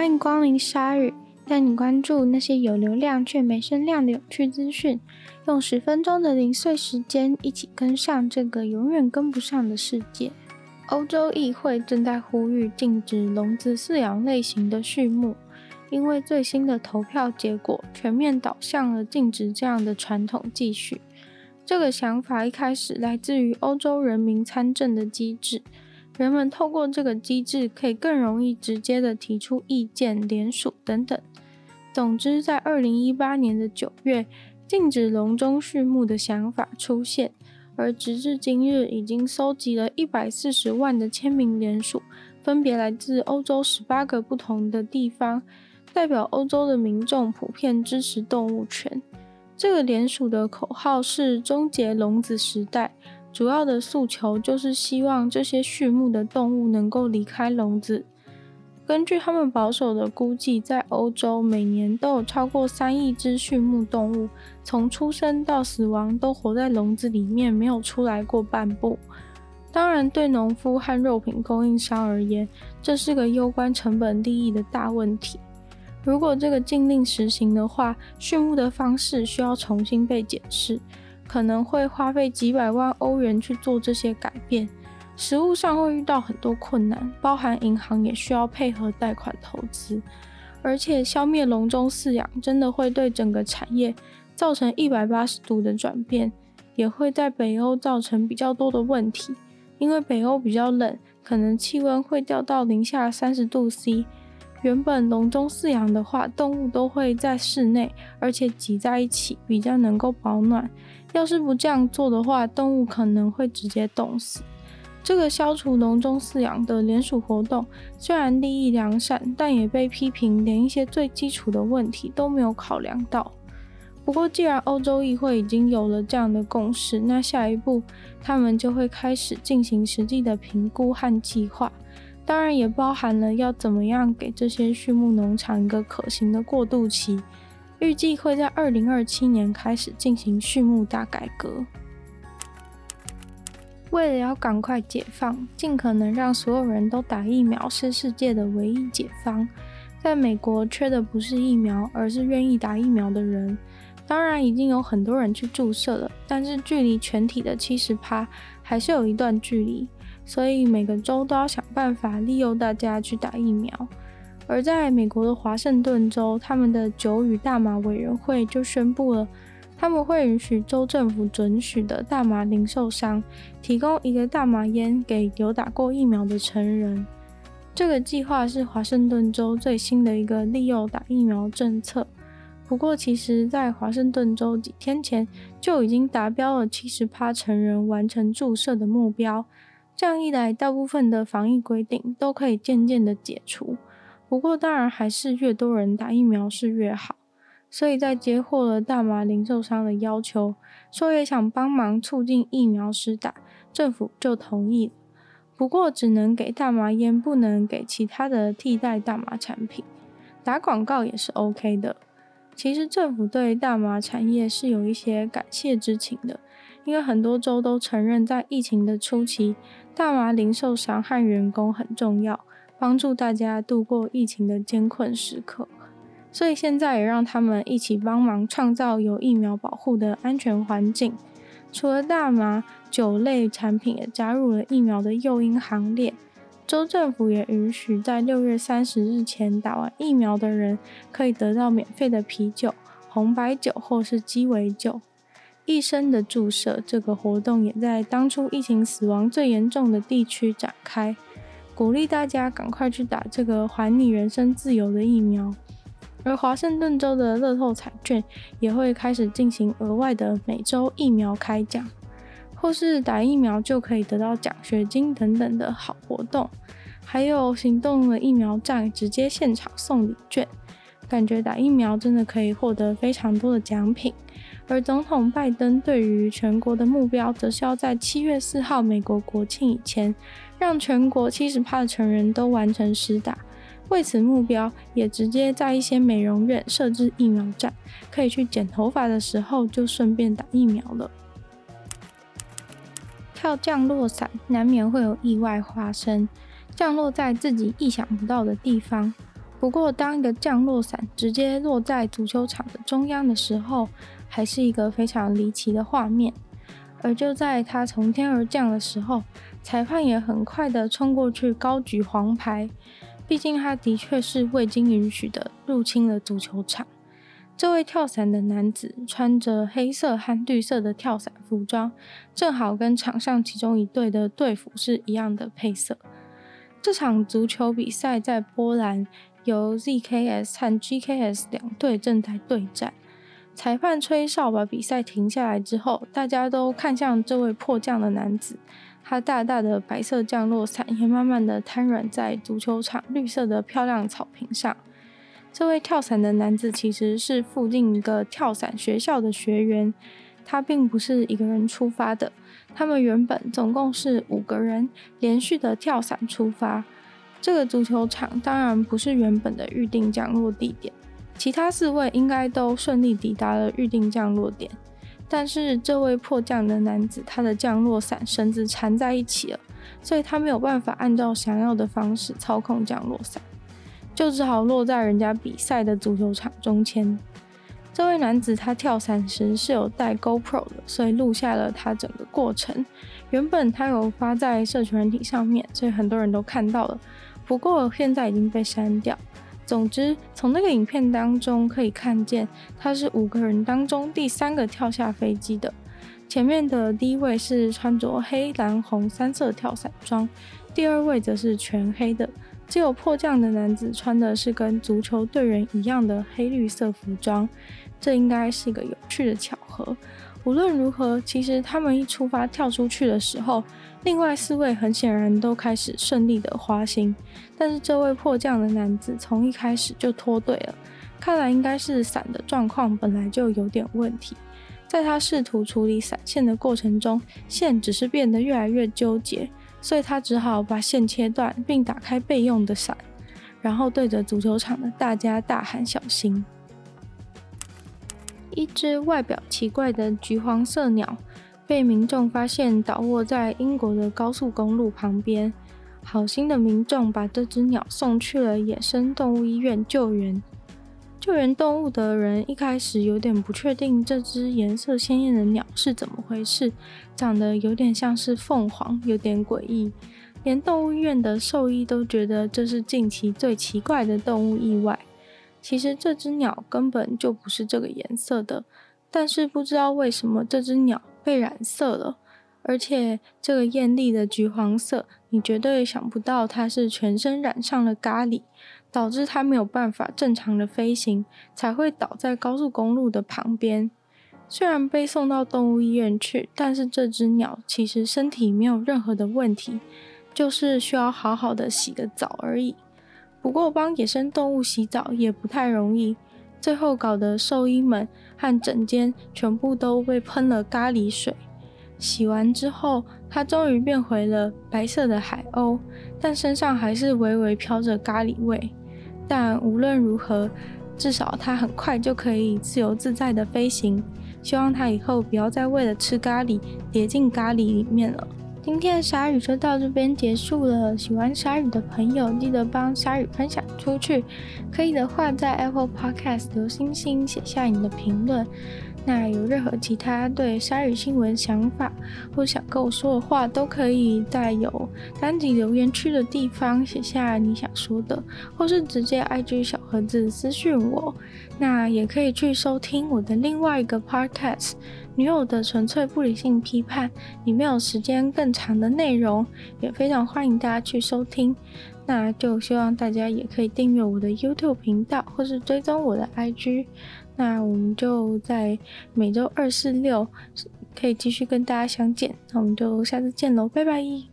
欢迎光临鲨语，带你关注那些有流量却没声量的有趣资讯。用十分钟的零碎时间，一起跟上这个永远跟不上的世界。欧洲议会正在呼吁禁止笼子饲养类型的畜牧，因为最新的投票结果全面导向了禁止这样的传统继续。这个想法一开始来自于欧洲人民参政的机制。人们透过这个机制，可以更容易直接的提出意见、联署等等。总之，在二零一八年的九月，禁止笼中畜牧的想法出现，而直至今日，已经收集了一百四十万的签名联署，分别来自欧洲十八个不同的地方，代表欧洲的民众普遍支持动物权。这个联署的口号是“终结笼子时代”。主要的诉求就是希望这些畜牧的动物能够离开笼子。根据他们保守的估计，在欧洲每年都有超过三亿只畜牧动物从出生到死亡都活在笼子里面，没有出来过半步。当然，对农夫和肉品供应商而言，这是个攸关成本利益的大问题。如果这个禁令实行的话，畜牧的方式需要重新被检视。可能会花费几百万欧元去做这些改变，实物上会遇到很多困难，包含银行也需要配合贷款投资，而且消灭笼中饲养真的会对整个产业造成一百八十度的转变，也会在北欧造成比较多的问题，因为北欧比较冷，可能气温会掉到零下三十度 C。原本笼中饲养的话，动物都会在室内，而且挤在一起，比较能够保暖。要是不这样做的话，动物可能会直接冻死。这个消除笼中饲养的联署活动虽然利益良善，但也被批评连一些最基础的问题都没有考量到。不过，既然欧洲议会已经有了这样的共识，那下一步他们就会开始进行实际的评估和计划，当然也包含了要怎么样给这些畜牧农场一个可行的过渡期。预计会在二零二七年开始进行畜牧大改革。为了要赶快解放，尽可能让所有人都打疫苗，是世界的唯一解方。在美国，缺的不是疫苗，而是愿意打疫苗的人。当然，已经有很多人去注射了，但是距离全体的七十趴还是有一段距离。所以每个州都要想办法利用大家去打疫苗。而在美国的华盛顿州，他们的酒与大麻委员会就宣布了，他们会允许州政府准许的大麻零售商提供一个大麻烟给有打过疫苗的成人。这个计划是华盛顿州最新的一个利诱打疫苗政策。不过，其实，在华盛顿州几天前就已经达标了七十趴成人完成注射的目标。这样一来，大部分的防疫规定都可以渐渐的解除。不过，当然还是越多人打疫苗是越好。所以在接获了大麻零售商的要求，说也想帮忙促进疫苗施打，政府就同意了。不过，只能给大麻烟，不能给其他的替代大麻产品。打广告也是 OK 的。其实政府对大麻产业是有一些感谢之情的，因为很多州都承认，在疫情的初期，大麻零售商和员工很重要。帮助大家度过疫情的艰困时刻，所以现在也让他们一起帮忙创造有疫苗保护的安全环境。除了大麻，酒类产品也加入了疫苗的诱因行列。州政府也允许在六月三十日前打完疫苗的人可以得到免费的啤酒、红白酒或是鸡尾酒。一生的注射这个活动也在当初疫情死亡最严重的地区展开。鼓励大家赶快去打这个还你人身自由的疫苗，而华盛顿州的乐透彩券也会开始进行额外的每周疫苗开奖，或是打疫苗就可以得到奖学金等等的好活动，还有行动的疫苗站直接现场送礼券，感觉打疫苗真的可以获得非常多的奖品。而总统拜登对于全国的目标，则是要在七月四号美国国庆以前，让全国七十趴的成人都完成施打。为此目标，也直接在一些美容院设置疫苗站，可以去剪头发的时候就顺便打疫苗了。跳降落伞，难免会有意外发生，降落在自己意想不到的地方。不过，当一个降落伞直接落在足球场的中央的时候，还是一个非常离奇的画面。而就在他从天而降的时候，裁判也很快的冲过去高举黄牌，毕竟他的确是未经允许的入侵了足球场。这位跳伞的男子穿着黑色和绿色的跳伞服装，正好跟场上其中一队的队服是一样的配色。这场足球比赛在波兰，由 ZKS 和 GKS 两队正在对战。裁判吹哨把比赛停下来之后，大家都看向这位迫降的男子，他大大的白色降落伞也慢慢的瘫软在足球场绿色的漂亮草坪上。这位跳伞的男子其实是附近一个跳伞学校的学员，他并不是一个人出发的。他们原本总共是五个人，连续的跳伞出发。这个足球场当然不是原本的预定降落地点，其他四位应该都顺利抵达了预定降落点。但是这位迫降的男子，他的降落伞绳子缠在一起了，所以他没有办法按照想要的方式操控降落伞。就只好落在人家比赛的足球场中间。这位男子他跳伞时是有带 GoPro 的，所以录下了他整个过程。原本他有发在社群软体上面，所以很多人都看到了。不过现在已经被删掉。总之，从那个影片当中可以看见，他是五个人当中第三个跳下飞机的。前面的第一位是穿着黑、蓝、红三色跳伞装，第二位则是全黑的。只有迫降的男子穿的是跟足球队员一样的黑绿色服装，这应该是一个有趣的巧合。无论如何，其实他们一出发跳出去的时候，另外四位很显然都开始顺利的滑行，但是这位迫降的男子从一开始就脱队了，看来应该是伞的状况本来就有点问题。在他试图处理伞线的过程中，线只是变得越来越纠结。所以他只好把线切断，并打开备用的伞，然后对着足球场的大家大喊“小心”。一只外表奇怪的橘黄色鸟被民众发现倒卧在英国的高速公路旁边，好心的民众把这只鸟送去了野生动物医院救援。救援动物的人一开始有点不确定这只颜色鲜艳的鸟是怎么回事，长得有点像是凤凰，有点诡异。连动物医院的兽医都觉得这是近期最奇怪的动物意外。其实这只鸟根本就不是这个颜色的，但是不知道为什么这只鸟被染色了，而且这个艳丽的橘黄色，你绝对想不到它是全身染上了咖喱。导致它没有办法正常的飞行，才会倒在高速公路的旁边。虽然被送到动物医院去，但是这只鸟其实身体没有任何的问题，就是需要好好的洗个澡而已。不过帮野生动物洗澡也不太容易，最后搞得兽医们和整间全部都被喷了咖喱水。洗完之后，它终于变回了白色的海鸥，但身上还是微微飘着咖喱味。但无论如何，至少它很快就可以自由自在的飞行。希望它以后不要再为了吃咖喱跌进咖喱里面了。今天的鲨鱼就到这边结束了。喜欢鲨鱼的朋友，记得帮鲨鱼分享出去。可以的话，在 Apple Podcast 留星星，写下你的评论。那有任何其他对鲨鱼新闻想法，或想跟我说的话，都可以在有单集留言区的地方写下你想说的，或是直接 IG 小盒子私讯我。那也可以去收听我的另外一个 podcast《女友的纯粹不理性批判》，里面有时间更长的内容，也非常欢迎大家去收听。那就希望大家也可以订阅我的 YouTube 频道，或是追踪我的 IG。那我们就在每周二、四、六可以继续跟大家相见。那我们就下次见喽，拜拜。